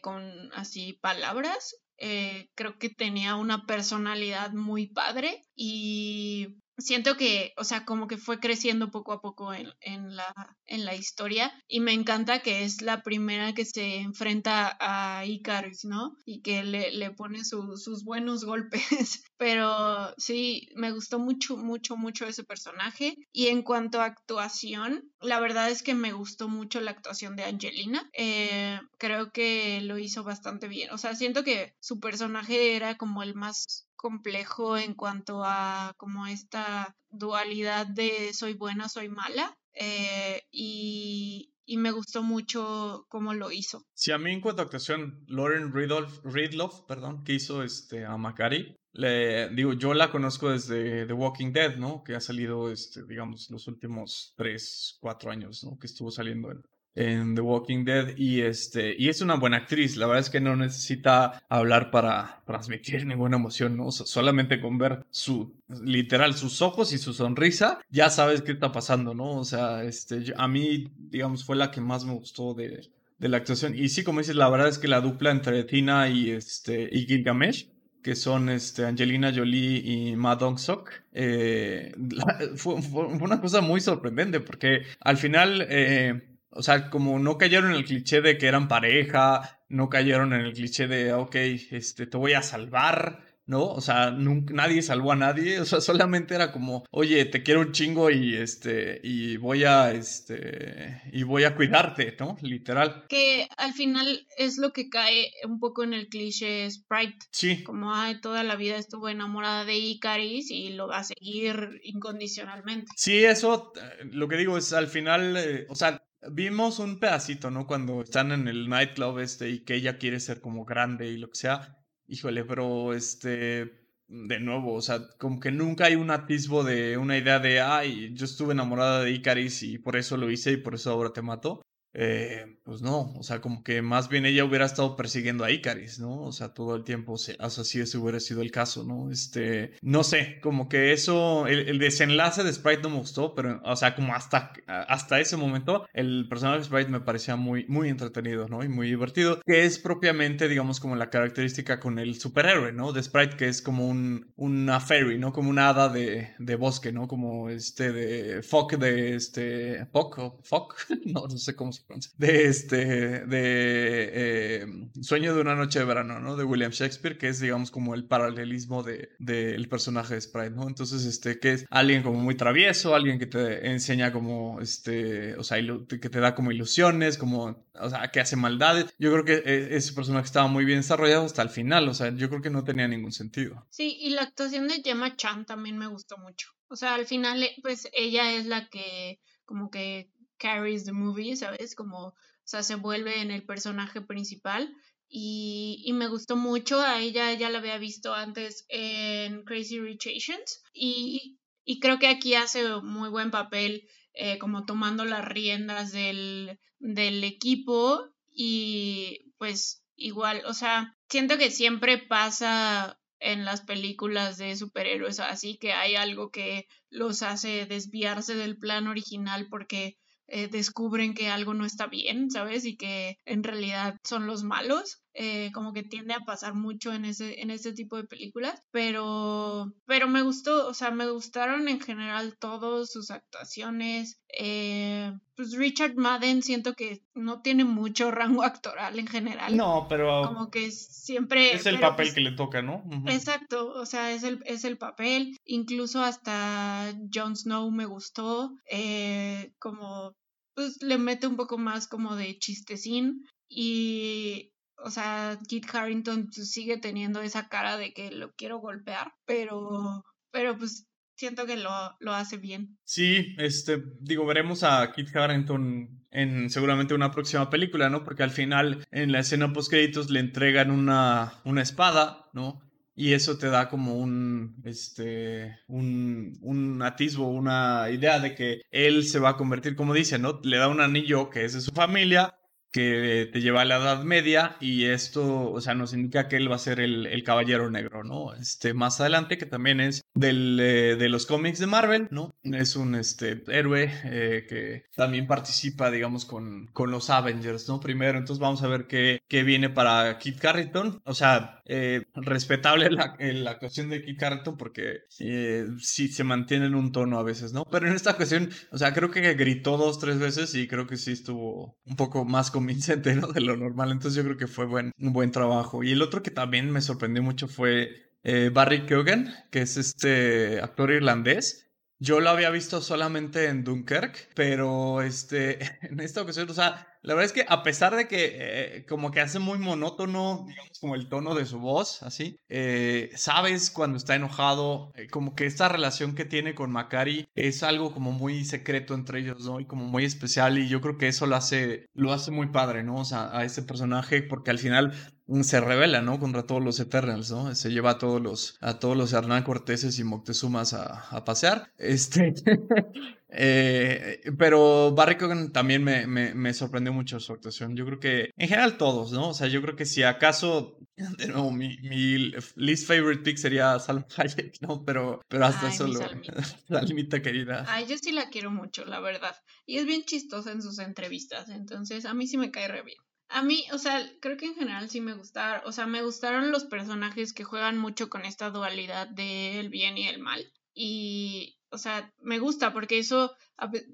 con así palabras, eh, creo que tenía una personalidad muy padre y siento que, o sea, como que fue creciendo poco a poco en, en, la, en la historia y me encanta que es la primera que se enfrenta a Icarus, ¿no? Y que le, le pone sus buenos (laughs) golpes. Pero sí, me gustó mucho, mucho, mucho ese personaje. Y en cuanto a actuación, la verdad es que me gustó mucho la actuación de Angelina. Eh, creo que lo hizo bastante bien. O sea, siento que su personaje era como el más complejo en cuanto a como esta dualidad de soy buena, soy mala. Eh, y, y, me gustó mucho cómo lo hizo. Sí, a mí en cuanto a actuación, Lauren Ridloff, Ridloff perdón, que hizo este, a Macari, le, digo, yo la conozco desde The Walking Dead, ¿no? Que ha salido, este, digamos, los últimos tres, cuatro años, ¿no? Que estuvo saliendo en, en The Walking Dead y este y es una buena actriz. La verdad es que no necesita hablar para transmitir ninguna emoción no solamente con ver su literal sus ojos y su sonrisa ya sabes qué está pasando no o sea este a mí digamos fue la que más me gustó de, de la actuación. Y sí como dices la verdad es que la dupla entre Tina y este y Gilgamesh que son este, Angelina Jolie y Ma Dong-sok, eh, (laughs) fue, fue, una cosa muy sorprendente porque al final eh, o sea, como no cayeron en el cliché de que eran pareja, no cayeron en el cliché de, ok, este, te voy a salvar, ¿no? O sea, nunca, nadie salvó a nadie, o sea, (laughs) solamente era como, oye, te quiero un chingo y este, y voy a, este, y voy a cuidarte, ¿no? Literal. Que al final es lo que cae un poco en el cliché Sprite. Sí. Como, ay, toda la vida estuvo enamorada de Icaris y lo va a seguir incondicionalmente. Sí, eso, eh, lo que digo es, al final, eh, o sea, Vimos un pedacito, ¿no? Cuando están en el nightclub este y que ella quiere ser como grande y lo que sea. Híjole, pero este, de nuevo, o sea, como que nunca hay un atisbo de una idea de, ay, yo estuve enamorada de Icaris y por eso lo hice y por eso ahora te mato. Eh, pues no, o sea, como que más bien ella hubiera estado persiguiendo a Icaris, ¿no? O sea, todo el tiempo, o sea, si ese hubiera sido el caso, ¿no? Este, no sé, como que eso, el, desenlace de Sprite no me gustó, pero, o sea, como hasta, hasta ese momento, el personaje de Sprite me parecía muy, muy entretenido, ¿no? Y muy divertido, que es propiamente, digamos, como la característica con el superhéroe, ¿no? De Sprite, que es como un, una fairy, ¿no? Como una hada de, de bosque, ¿no? Como este de Fock de este, Fock, Fock, (laughs) no, no sé cómo se de este, de eh, Sueño de una noche de verano, ¿no? De William Shakespeare, que es, digamos, como el paralelismo del de, personaje de Sprite, ¿no? Entonces, este, que es alguien como muy travieso, alguien que te enseña como, este, o sea, que te da como ilusiones, como, o sea, que hace maldades. Yo creo que e, ese personaje estaba muy bien desarrollado hasta el final, o sea, yo creo que no tenía ningún sentido. Sí, y la actuación de Gemma Chan también me gustó mucho. O sea, al final, pues ella es la que como que carries the movie, ¿sabes? Como, o sea, se vuelve en el personaje principal. Y, y, me gustó mucho. A ella ya la había visto antes en Crazy Rich Asians. Y, y creo que aquí hace muy buen papel, eh, como tomando las riendas del, del equipo. Y pues igual, o sea, siento que siempre pasa en las películas de superhéroes, así que hay algo que los hace desviarse del plan original porque eh, descubren que algo no está bien, ¿sabes? Y que en realidad son los malos. Eh, como que tiende a pasar mucho en ese, en ese tipo de películas, pero, pero me gustó, o sea, me gustaron en general todos sus actuaciones. Eh, pues Richard Madden siento que no tiene mucho (laughs) rango actoral en general. No, pero... Como que siempre... Es el papel pues que le toca, ¿no? Exacto, o sea, es el, es el papel. Incluso hasta Jon Snow me gustó, eh, como pues le mete un poco más como de chistecín y, o sea, Kit Harrington sigue teniendo esa cara de que lo quiero golpear, pero, pero pues siento que lo, lo hace bien. Sí, este, digo, veremos a Kit Harrington en seguramente una próxima película, ¿no? Porque al final, en la escena post créditos, le entregan una, una espada, ¿no? Y eso te da como un, este, un, un atisbo, una idea de que él se va a convertir, como dice, ¿no? Le da un anillo que es de su familia, que te lleva a la Edad Media y esto, o sea, nos indica que él va a ser el, el caballero negro, ¿no? Este, más adelante, que también es del, eh, de los cómics de Marvel, ¿no? Es un este, héroe eh, que también participa, digamos, con, con los Avengers, ¿no? Primero, entonces vamos a ver qué, qué viene para Kit Carrington, o sea, eh, respetable la, la actuación de Kit Carrington porque sí se mantiene en un tono a veces, ¿no? Pero en esta ocasión, o sea, creo que gritó dos, tres veces y creo que sí estuvo un poco más convincente, ¿no? De lo normal. Entonces yo creo que fue buen, un buen trabajo. Y el otro que también me sorprendió mucho fue eh, Barry Keoghan, que es este actor irlandés. Yo lo había visto solamente en Dunkirk, pero este, (laughs) en esta ocasión, o sea, la verdad es que a pesar de que eh, como que hace muy monótono, digamos, como el tono de su voz, así, eh, sabes cuando está enojado, como que esta relación que tiene con Macari es algo como muy secreto entre ellos, ¿no? Y como muy especial y yo creo que eso lo hace, lo hace muy padre, ¿no? O sea, a ese personaje, porque al final se revela, ¿no? Contra todos los Eternals, ¿no? Se lleva a todos los, a todos los Hernán Corteses y Moctezumas a, a pasear. Este. (laughs) eh, pero Barry Cogan también me, me, me, sorprendió mucho su actuación. Yo creo que, en general, todos, ¿no? O sea, yo creo que si acaso, (laughs) de nuevo, mi, mi least favorite pick sería Salma Hayek, ¿no? Pero, pero hasta Ay, solo. Salmita (laughs) querida. Ay, yo sí la quiero mucho, la verdad. Y es bien chistosa en sus entrevistas. Entonces, a mí sí me cae re bien. A mí, o sea, creo que en general sí me gustaron, o sea, me gustaron los personajes que juegan mucho con esta dualidad del bien y el mal. Y, o sea, me gusta porque eso,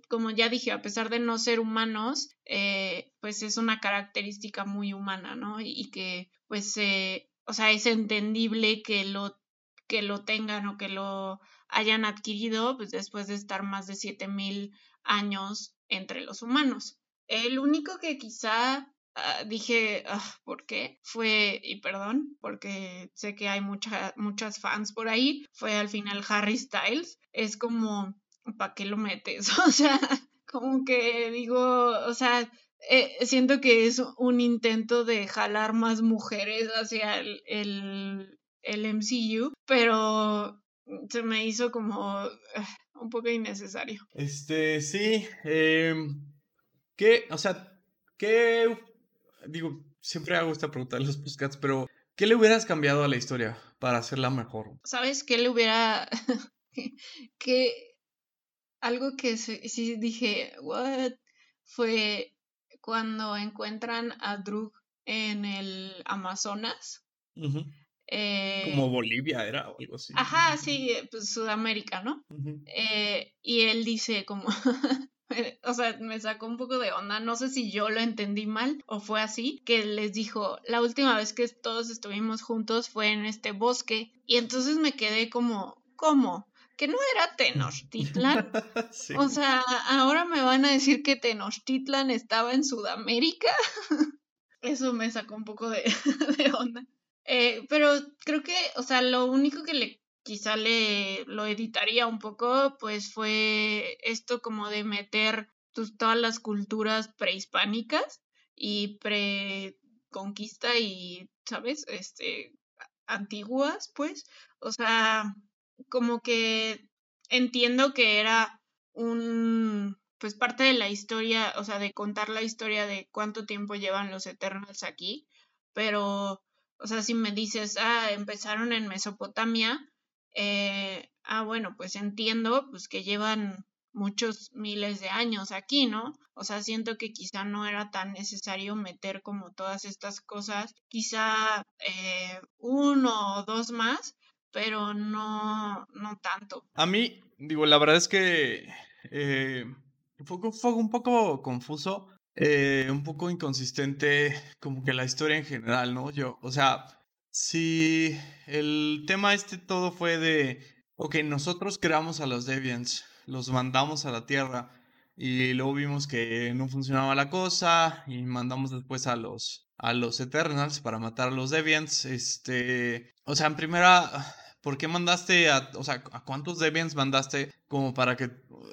como ya dije, a pesar de no ser humanos, eh, pues es una característica muy humana, ¿no? Y, que, pues, eh, o sea, es entendible que lo, que lo tengan o que lo hayan adquirido, pues después de estar más de 7000 años entre los humanos. El único que quizá Uh, dije, uh, ¿por qué? Fue, y perdón, porque sé que hay mucha, muchas fans por ahí, fue al final Harry Styles. Es como, ¿para qué lo metes? (laughs) O sea, como que digo, o sea, eh, siento que es un intento de jalar más mujeres hacia el, el, el MCU, pero se me hizo como uh, un poco innecesario. Este, sí, eh, ¿qué? O sea, ¿qué digo, siempre hago esta pregunta en los podcasts, pero ¿qué le hubieras cambiado a la historia para hacerla mejor? ¿Sabes qué le hubiera... (laughs) que algo que sí dije, what? Fue cuando encuentran a Drug en el Amazonas. Eh, Como Bolivia era o algo así. Ajá, sí, pues Sudamérica, ¿no? eh, y él dice como, (laughs) (laughs) o sea, me sacó un poco de onda. No sé si yo lo entendí mal o fue así, que les dijo, la última vez que todos estuvimos juntos fue en este bosque. Y entonces me quedé como, ¿cómo? Que no era Tenochtitlan. (laughs) O sea, ahora me van a decir que Tenochtitlan estaba en Sudamérica. (laughs) Eso me sacó un poco de, de onda. Eh, pero creo que, o sea, lo único que le quizá le lo editaría un poco, pues fue esto como de meter pues, todas las culturas prehispánicas y preconquista y, ¿sabes? Este, antiguas, pues. O sea, como que entiendo que era un, pues parte de la historia, o sea, de contar la historia de cuánto tiempo llevan los Eternals aquí, pero, o sea, si me dices, ah, empezaron en Mesopotamia, eh, ah, bueno, pues entiendo pues que llevan muchos miles de años aquí, ¿no? O sea, siento que quizá no era tan necesario meter como todas estas cosas, quizá eh, uno o dos más, pero no, no tanto. A mí, digo, la verdad es que eh, fue, fue, un poco confuso, eh, un poco inconsistente, como que la historia en general, ¿no? Yo, o sea, Sí, el tema este todo fue de, ok, nosotros creamos a los Deviants, los mandamos a la Tierra, y luego vimos que no funcionaba la cosa y mandamos después a los a los Eternals para matar a los Deviants. Este, o sea, en primera ¿por qué mandaste a, o sea, a cuántos Deviants mandaste como para que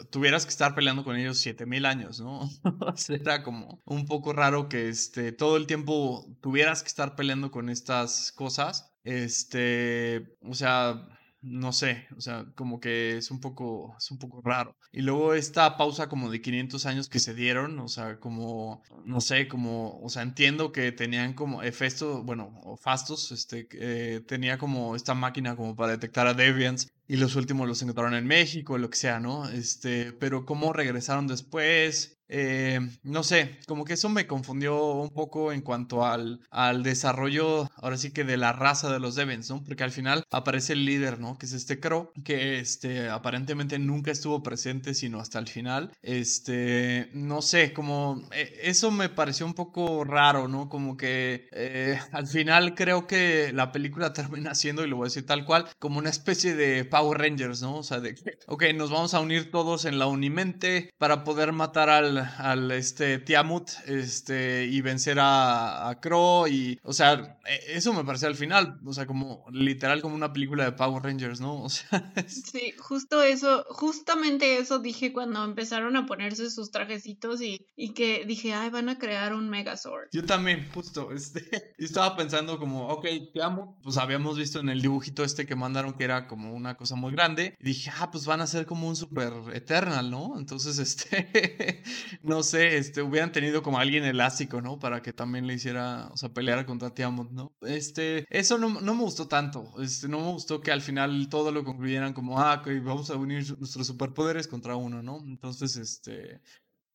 tuvieras que estar peleando con ellos 7000 años, ¿no? (laughs) Era como un poco raro que este todo el tiempo tuvieras que estar peleando con estas cosas. Este, o sea, no sé, o sea, como que es un poco, es un poco raro. Y luego esta pausa como de 500 años que se dieron, o sea, como, no sé, como, o sea, entiendo que tenían como, Hefesto, bueno, Fastos, este, eh, tenía como esta máquina como para detectar a Deviants y los últimos los encontraron en México, lo que sea, ¿no? Este, pero cómo regresaron después, eh, no sé, como que eso me confundió un poco en cuanto al, al desarrollo, ahora sí que de la raza de los Devens, ¿no? Porque al final aparece el líder, ¿no? Que es este Crow, que este, aparentemente nunca estuvo presente sino hasta el final. Este, no sé, como eh, eso me pareció un poco raro, ¿no? Como que eh, al final creo que la película (laughs) termina siendo, y lo voy a decir tal cual, como una especie de Power Rangers, ¿no? O sea, de, ok, nos vamos a unir todos en la Unimente para poder matar al al, este Tiamut este, y vencer a, a Crow y, o sea, e, eso me pareció al final, o sea, como literal como una película de Power Rangers, ¿no? O sea, (laughs) Sí, justo eso, justamente eso dije cuando empezaron a ponerse sus trajecitos y, y que dije, ay, van a crear un Megazord. Yo también, justo, este, (laughs) estaba pensando como, ok, Tiamut, pues habíamos visto en el dibujito este que mandaron que era como una cosa muy grande, y dije, ah, pues van a ser como un super Eternal, ¿no? Entonces, (laughs) este, no sé, este, hubieran tenido como alguien elástico, ¿no? Para que también le hiciera, o sea, peleara contra Tiamut, ¿no? Este, eso no, no, me gustó tanto, este, no me gustó que al final todo lo concluyeran como, ah, que vamos a unir nuestros superpoderes contra uno, ¿no? Entonces, este,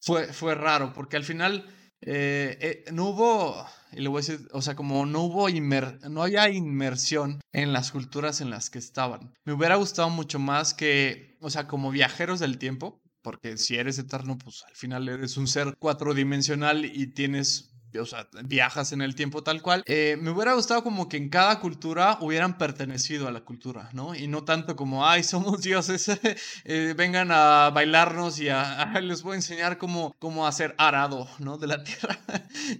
fue, fue raro, porque al final... Eh, eh, no hubo, y le voy a decir, o sea, como no hubo inmer, no había inmersión en las culturas en las que estaban. Me hubiera gustado mucho más que, o sea, como viajeros del tiempo, porque si eres eterno, pues al final eres un ser cuatrodimensional y tienes o sea, viajas en el tiempo tal cual. Eh, me hubiera gustado como que en cada cultura hubieran pertenecido a la cultura, ¿no? Y no tanto como, ay, somos dioses, (laughs) eh, vengan a bailarnos y a, (laughs) les voy a enseñar cómo, cómo hacer arado, ¿no? De la (laughs) tierra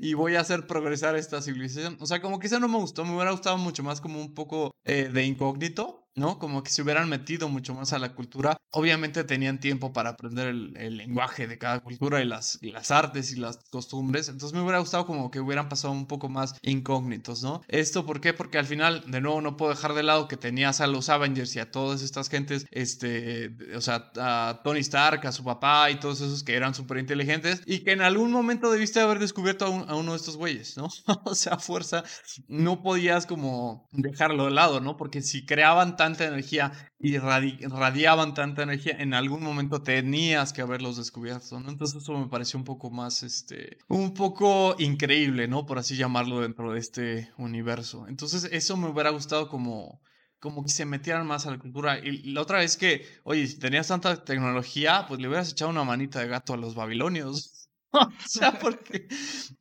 y voy a hacer progresar esta civilización. O sea, como que eso no me gustó, me hubiera gustado mucho más como un poco eh, de incógnito. ¿No? Como que se hubieran metido mucho más a la cultura. Obviamente tenían tiempo para aprender el, lenguaje de cada cultura y las, las artes y las costumbres. Entonces me hubiera gustado como que hubieran pasado un poco más incógnitos, ¿no? Esto, ¿por qué? Porque al final, de nuevo, no puedo dejar de lado que tenías a los Avengers y a todas estas gentes, este, o sea, a Tony Stark, a su papá y todos esos que eran súper inteligentes y que en algún momento debiste haber descubierto a, uno de estos güeyes, ¿no? (laughs) o sea, fuerza, no podías como dejarlo de lado, ¿no? Porque si creaban tanta energía y radiaban tanta energía, en algún momento tenías que haberlos descubierto, ¿no? Entonces eso me pareció un poco más, este, un poco increíble, ¿no? Por así llamarlo dentro de este universo. Entonces eso me hubiera gustado como como que se metieran más a la cultura. Y la otra vez que, oye, si tenías tanta tecnología, pues le hubieras echado una manita de gato a los babilonios. (laughs) o sea, porque,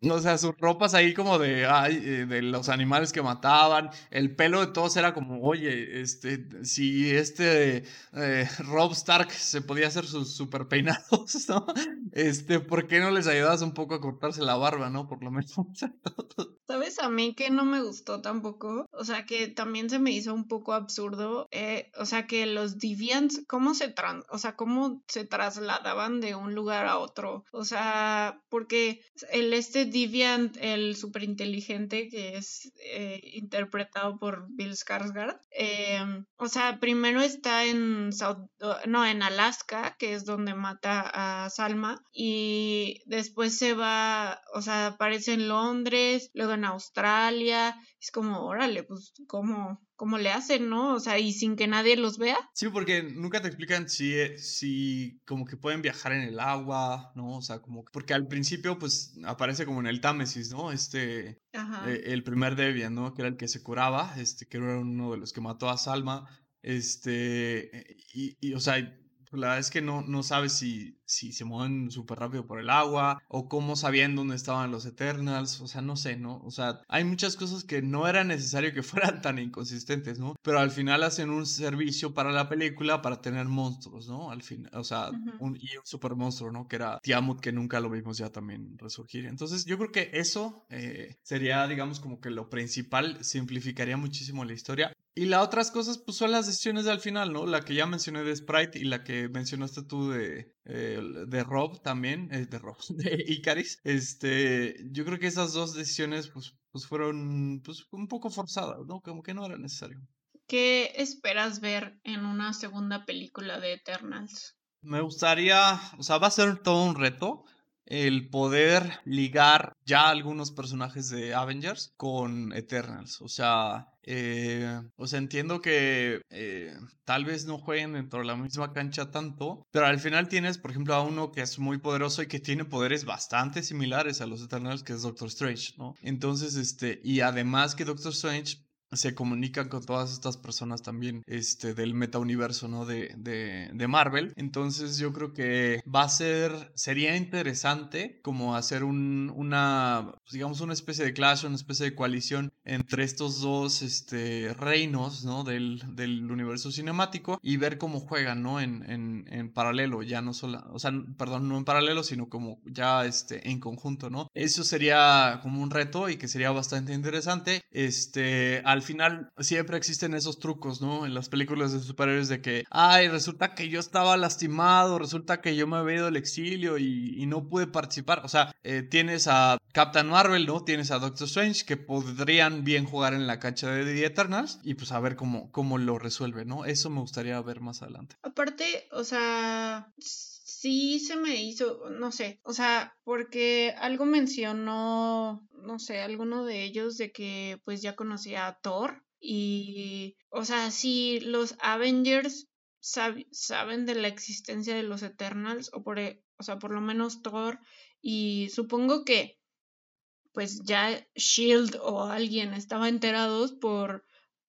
o sea, sus ropas ahí como de, eh, de los animales que mataban, el pelo de todos era como, oye, este, si este eh, Rob Stark se podía hacer sus super peinados, (laughs) ¿no? Este, ¿por qué no les ayudas un poco a cortarse la barba, no? Por lo menos. (laughs) ¿Sabes a mí que no me gustó tampoco? O sea, que también se me hizo un poco absurdo, eh, o sea, que los Deviants, ¿cómo se, trans o sea, cómo se trasladaban de un lugar a otro? O sea, porque el este Deviant, el superinteligente que es eh, interpretado por Bill Skarsgård, em, o sea, primero está en no, en Alaska, que es donde mata a Salma, y después se va, o sea, aparece en Londres, luego en Australia, es como, órale, pues, ¿cómo, cómo le hacen, ¿no? O sea, y sin que nadie los vea. Sí, porque nunca te explican si, eh, si como que pueden viajar en el agua, ¿no? O sea, como porque al principio pues aparece como en el Támesis, ¿no? Este, eh, el primer Debian, ¿no? Que era el que se curaba, este, que era uno de los que mató a Salma, este, y, y o sea, la verdad es que no, no sabes si si se mueven súper rápido por el agua, o cómo sabían dónde estaban los Eternals, o sea, no sé, ¿no? O sea, hay muchas cosas que no era necesario que (laughs) fueran tan inconsistentes, ¿no? Pero al final hacen un servicio para la película para tener monstruos, ¿no? Al final, o sea, un, y un super monstruo, ¿no? Que era Tiamut, que nunca lo vimos ya también resurgir. Entonces, yo creo que eso eh, sería, digamos, como que lo principal, simplificaría muchísimo la historia. Y las otras cosas, pues son las decisiones de al final, ¿no? La que ya mencioné de Sprite y la que mencionaste tú de, eh, de Rob también, eh, de Rob, (laughs) de Icaris. Este, yo creo que esas dos decisiones, pues, pues fueron pues, un poco forzadas, ¿no? Como que no era necesario. ¿Qué esperas ver en una segunda película de Eternals? Me gustaría, o sea, va a ser todo un reto el poder ligar ya algunos personajes de Avengers con Eternals. O sea, eh, o sea, entiendo que eh, tal vez no jueguen dentro de la misma cancha tanto, pero al final tienes, por ejemplo, a uno que es muy poderoso y que tiene poderes bastante similares a los Eternals, que es Doctor Strange, ¿no? Entonces, este, y además que Doctor Strange se comunican con todas estas personas también este, del metauniverso, ¿no? De, de, de, Marvel. Entonces yo creo que va a ser, sería interesante como hacer un, una, pues, digamos, una especie de clash, una especie de coalición entre estos dos este, reinos, ¿no? Del, del universo cinemático y ver cómo juegan, ¿no? En, en, en paralelo, ya no solo, o sea, perdón, no en paralelo, sino como ya este, en conjunto, ¿no? Eso sería como un reto y que sería bastante interesante. Este, al final siempre existen esos trucos, ¿no? En las películas de superhéroes de que, ay, resulta que yo estaba lastimado, resulta que yo me había ido al exilio y, no pude participar. O sea, eh, tienes a Captain Marvel, ¿no? Tienes a Doctor Strange que podrían bien jugar en la cancha de The Eternals y pues a ver cómo, cómo lo resuelve, ¿no? Eso me gustaría ver más adelante. Aparte, o sea sí se me hizo, no sé, o sea, porque algo mencionó, no sé, alguno de ellos de que pues ya conocía a Thor y, o sea, si los Avengers saben de la existencia de los Eternals o por, e, o sea, por lo menos Thor y supongo que pues ya Shield o alguien estaba enterados por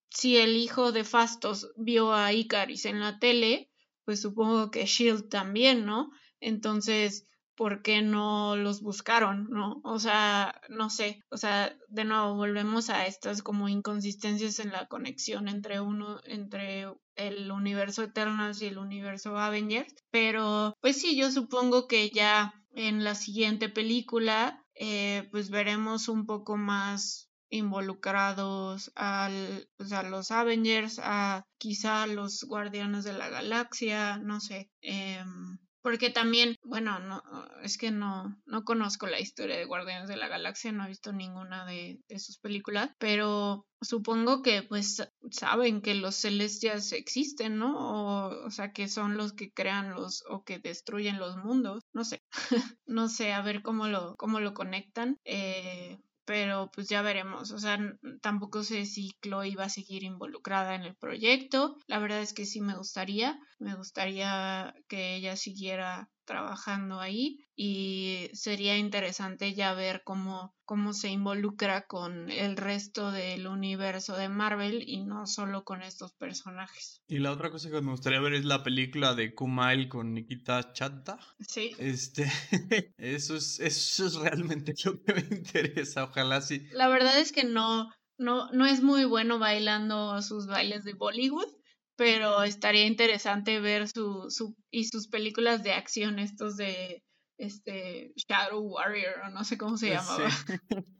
si el hijo de Fastos vio a Icaris en la tele, pues supongo que Shield también, ¿no? Entonces, ¿por qué no los buscaron, no? O sea, no sé, o sea, de nuevo volvemos a estas como inconsistencias en la conexión entre uno, entre el universo Eternals y el universo Avengers, pero pues sí, yo supongo que ya en la siguiente película, eh, pues veremos un poco más involucrados al, pues, a los Avengers, a quizá los Guardianes de la Galaxia, no sé. Em, porque también, bueno, no, es que no, no conozco la historia de Guardianes de la Galaxia, no he visto ninguna de, de sus películas, pero supongo que pues saben que los celestias existen, ¿no? O, o, sea, que son los que crean los o que destruyen los mundos, no sé, (laughs) no sé, a ver cómo lo, cómo lo conectan. Eh, pero pues ya veremos. O sea, tampoco sé si Chloe va a seguir involucrada en el proyecto. La verdad es que sí me gustaría. Me gustaría que ella siguiera trabajando ahí y sería interesante ya ver cómo, cómo se involucra con el resto del universo de Marvel y no solo con estos personajes. Y la otra cosa que me gustaría ver es la película de Kumail con Nikita Chatta. Sí. Este, (laughs) eso es, eso es realmente lo que me interesa, ojalá sí. La verdad es que no, no, no es muy bueno bailando sus bailes de Bollywood pero estaría interesante ver su, su y sus películas de acción, estos de este Shadow Warrior o no sé cómo se llamaba. (laughs)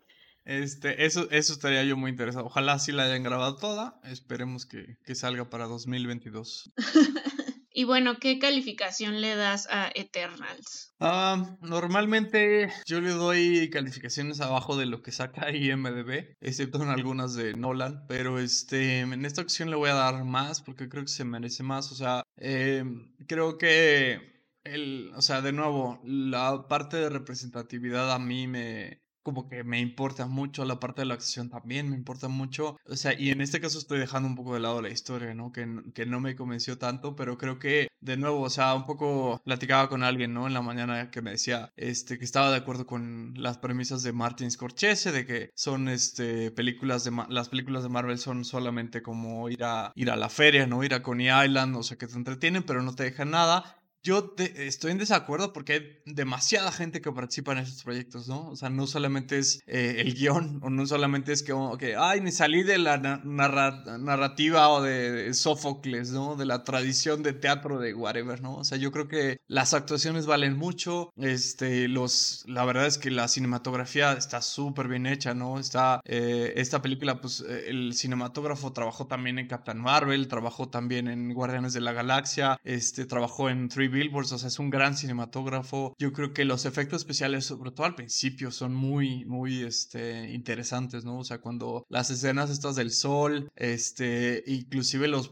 Este, eso, eso estaría yo muy interesado. Ojalá sí la hayan grabado toda. Esperemos que, que salga para 2022. (laughs) Y bueno, ¿qué calificación le das a Eternals? Ah, normalmente yo le doy calificaciones abajo de lo que saca (laughs) IMDB, excepto en algunas de Nolan, pero este, en esta ocasión le voy a dar más porque creo que se merece más. O sea, eh, creo que el, o sea, de nuevo, la parte de representatividad a mí me, como que me importa mucho, la parte de la acción también me importa mucho, o sea, y en este caso estoy dejando un poco de lado la historia, ¿no? Que, que no me convenció tanto, pero creo que, de nuevo, o sea, un poco platicaba con alguien, ¿no? En la mañana que me decía, este, que estaba de acuerdo con las premisas de Martin Scorsese, de que son, este, películas de, las películas de Marvel son solamente como ir a, ir a la feria, ¿no? Ir a Coney Island, o sea, que te entretienen, pero no te dejan nada yo estoy en desacuerdo porque hay demasiada gente que participa en estos proyectos, ¿no? O sea, no solamente es eh, el guion, o no solamente es que, ay, me salí de la narrativa o de, Sófocles, ¿no? De la tradición de teatro de whatever, ¿no? O sea, yo creo que las actuaciones valen mucho, este, los, la verdad es que la cinematografía está súper bien hecha, ¿no? Está, eh, esta película, pues, eh, el cinematógrafo trabajó también en Captain Marvel, trabajó también en Guardianes de la Galaxia, este, trabajó en Three Billboards, o sea, es un gran cinematógrafo. Yo creo que los efectos especiales, sobre todo al principio, son muy, muy, este, interesantes, ¿no? O sea, cuando las escenas estas del sol, este, inclusive los,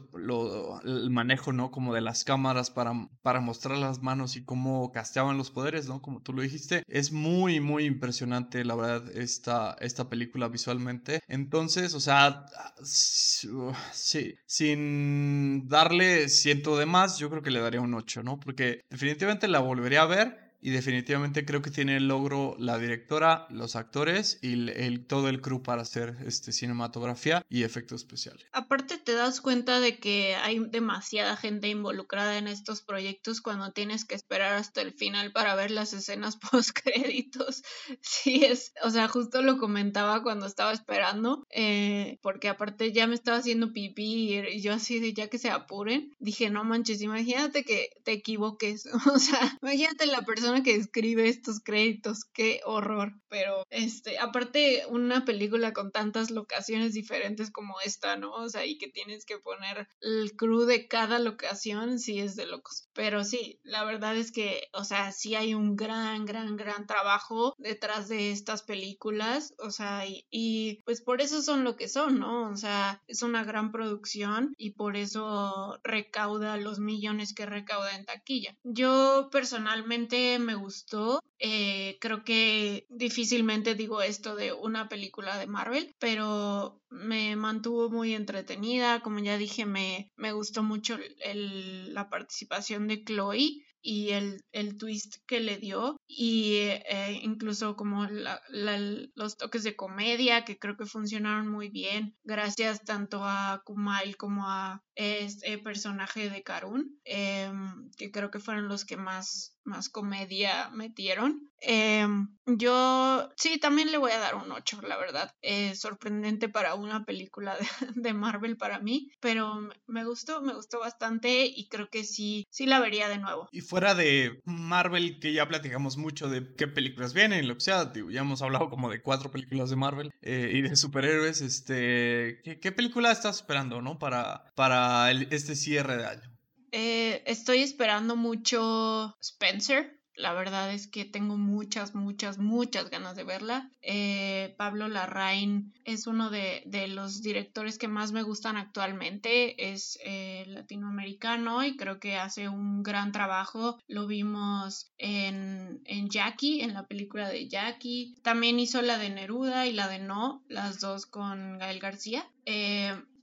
el manejo, ¿no? Como de las cámaras para, para mostrar las manos y cómo casteaban los poderes, ¿no? Como tú lo dijiste, es muy, muy impresionante, la verdad, esta, esta película visualmente. Entonces, o sea, sí, sin darle ciento de más, yo creo que le daría un 8, ¿no? Porque definitivamente la volvería a ver y definitivamente creo que tiene el logro la directora, los actores y el, todo el crew para hacer este, cinematografía y efectos especiales. Aparte te das cuenta de que hay demasiada gente involucrada en estos proyectos cuando tienes que esperar hasta el final para ver las escenas (laughs) post créditos. Sí, es, o sea, justo lo comentaba cuando estaba esperando, eh, porque aparte ya me estaba haciendo pipí y yo así de ya que se apuren, dije, no manches, imagínate que te equivoques, (laughs) o sea, imagínate la persona que escribe estos créditos, qué horror. Pero, este, aparte, una película con tantas locaciones diferentes como esta, ¿no? O sea, y que tienes que poner el crew de cada locación, sí es de locos. Pero sí, la verdad es que, o sea, sí hay un gran, gran, gran trabajo detrás de estas películas, o sea, y, y pues por eso son lo que son, ¿no? O sea, es una gran producción y por eso recauda los millones que recauda en taquilla. Yo personalmente me gustó. Eh, creo que difícilmente digo esto de una película de Marvel, pero me mantuvo muy entretenida. Como ya dije, me, gustó mucho la participación de Chloe y el, el, twist que le dio y eh, incluso como los toques de comedia que creo que funcionaron muy bien gracias tanto a Kumail como a este personaje de Karun em, que creo que fueron los que más más comedia metieron. Em, yo sí, también le voy a dar un 8, la verdad. Es sorprendente para una película de, (laughs) Marvel para mí, pero me gustó, me gustó bastante y creo que sí, sí la vería de nuevo. Y fuera de Marvel, que ya platicamos mucho de qué películas vienen, lo que sea, ya hemos hablado como de cuatro películas de Marvel eh, y de superhéroes, este, ¿qué, película estás esperando, no? Para, para este cierre de año. Eh, estoy esperando mucho Spencer. La verdad es que tengo muchas, muchas, muchas ganas de verla. Eh, Pablo Larraín es uno de, los directores que más me gustan actualmente. Es eh, latinoamericano y creo que hace un gran trabajo. Lo vimos en, en, Jackie, en la película de Jackie. También hizo la de Neruda y la de No, las dos con Gael García.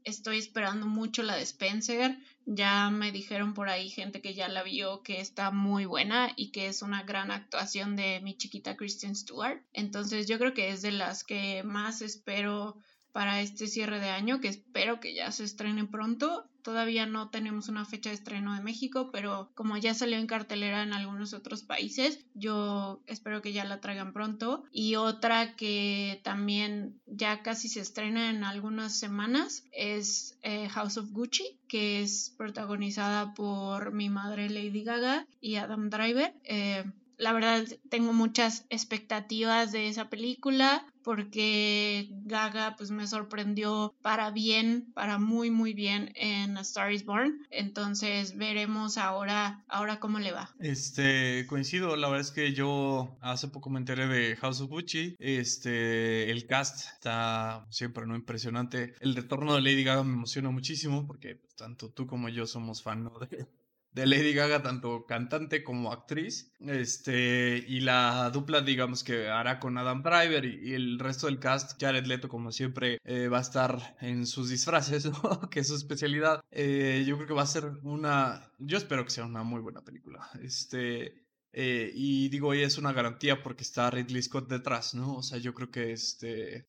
Estoy esperando mucho la de Spencer. Ya me dijeron por ahí gente que ya la vio que está muy buena y que es una gran actuación de mi chiquita Kristen Stewart. Entonces yo creo que es de las que más espero para este cierre de año, que espero que ya se estrene pronto. Todavía no tenemos una fecha de estreno de México, pero como ya salió en cartelera en algunos otros países, yo espero que ya la traigan pronto. Y otra que también ya casi se estrena en algunas semanas es eh, House of Gucci, que es protagonizada por mi madre Lady Gaga y Adam Driver. Eh, la verdad tengo muchas expectativas de esa película porque Gaga pues me sorprendió para bien, para muy muy bien en Star is Born. Entonces veremos ahora ahora cómo le va. Este, coincido, la verdad es que yo hace poco me enteré de House of Gucci. Este, el cast está siempre no impresionante. El retorno de Lady Gaga me emociona muchísimo porque tanto tú como yo somos fan de de Lady Gaga, tanto cantante como actriz. Este, y la dupla, digamos, que hará con Adam Driver y, el resto del cast, Jared Leto, como siempre, eh, va a estar en sus disfraces, (laughs) que es su especialidad. Eh, yo creo que va a ser una. Yo espero que sea una muy buena película. Este. Eh, y digo, y es una garantía porque está Ridley Scott detrás, ¿no? O sea, yo creo que este,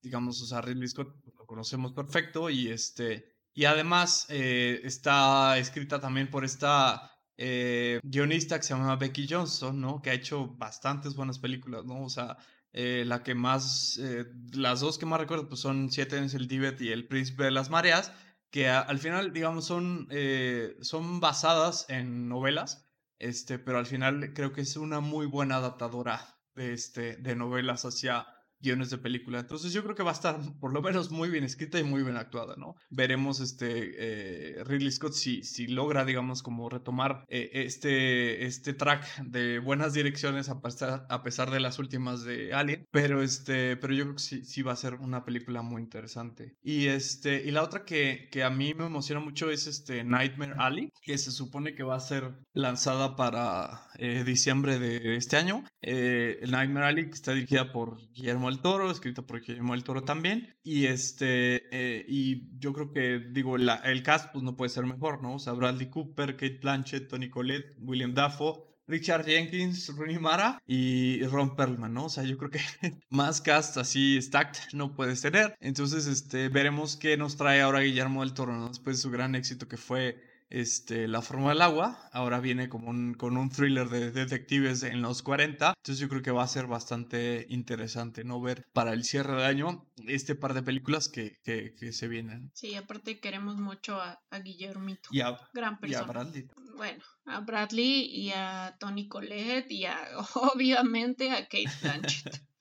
digamos, o sea, Ridley Scott lo conocemos perfecto y este, y además eh, está escrita también por esta eh, guionista que se llama Becky Johnson, ¿no? Que ha hecho bastantes buenas películas, ¿no? O sea, eh, la que más, eh, las dos que más recuerdo pues son Siete años el Tíbet y El Príncipe de las Mareas, que al final, digamos, son, son basadas en novelas, este, pero al final creo que es una muy buena adaptadora de, este, de novelas hacia guiones de película. Entonces yo creo que va a estar (laughs) por lo menos muy bien escrita y muy bien actuada, ¿no? Veremos este eh, Ridley Scott si, si logra, digamos, como retomar eh, este, este track de buenas direcciones a pesar, a pesar de las últimas de Alien, pero este, pero yo creo que sí, sí va a ser una película muy interesante. Y este, y la otra que, que a mí me emociona mucho es este Nightmare Alley, que se supone que va a ser lanzada para eh, diciembre de este año. Nightmare Alley está dirigida por Guillermo el Toro, escrito por Guillermo el Toro también. Y este, eh, y yo creo que, digo, el cast pues no puede ser mejor, ¿no? O sea, Bradley Cooper, Kate Blanchett, Tony Collette, William Dafoe. Richard Jenkins, Rooney Mara y Ron Perlman, ¿no? O sea, yo creo que (laughs) más cast así stacked no puedes tener. Entonces, este, veremos qué nos trae ahora Guillermo del Toro, ¿no? Después de su gran éxito que fue este, La forma del agua. Ahora viene como un, con un thriller de detectives en los 40. Entonces yo creo que va a ser bastante interesante, ¿no? Ver para el cierre de año este par de películas que, que, se vienen. Sí, aparte queremos mucho a, a Guillermito. Y a, Gran y a Bradley. Bueno, a Bradley y a Tony Collette y a, (laughs) obviamente, a Kate Blanchett.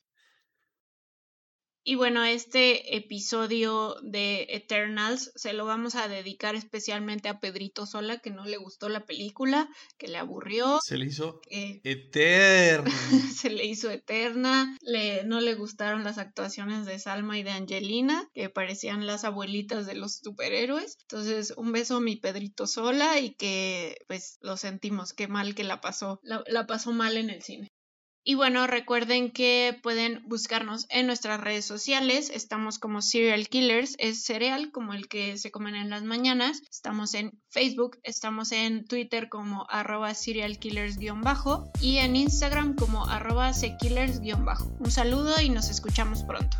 Y bueno, este episodio de Eternals se lo vamos a dedicar especialmente a Pedrito Sola, que no le gustó la película, que le aburrió. Se le hizo eterna. (laughs) se le hizo eterna. Le, no le gustaron las actuaciones de Salma y de Angelina, que parecían las abuelitas de los superhéroes. Entonces, un beso a mi Pedrito Sola y que pues lo sentimos, qué mal que la pasó. la pasó mal en el cine. Y bueno, recuerden que pueden buscarnos en nuestras redes sociales. Estamos como Serial Killers, es cereal como el que se comen en las mañanas. Estamos en Facebook, estamos en Twitter como arroba serialkillers-bajo y en Instagram como arroba sekillers-bajo. Un saludo y nos escuchamos pronto.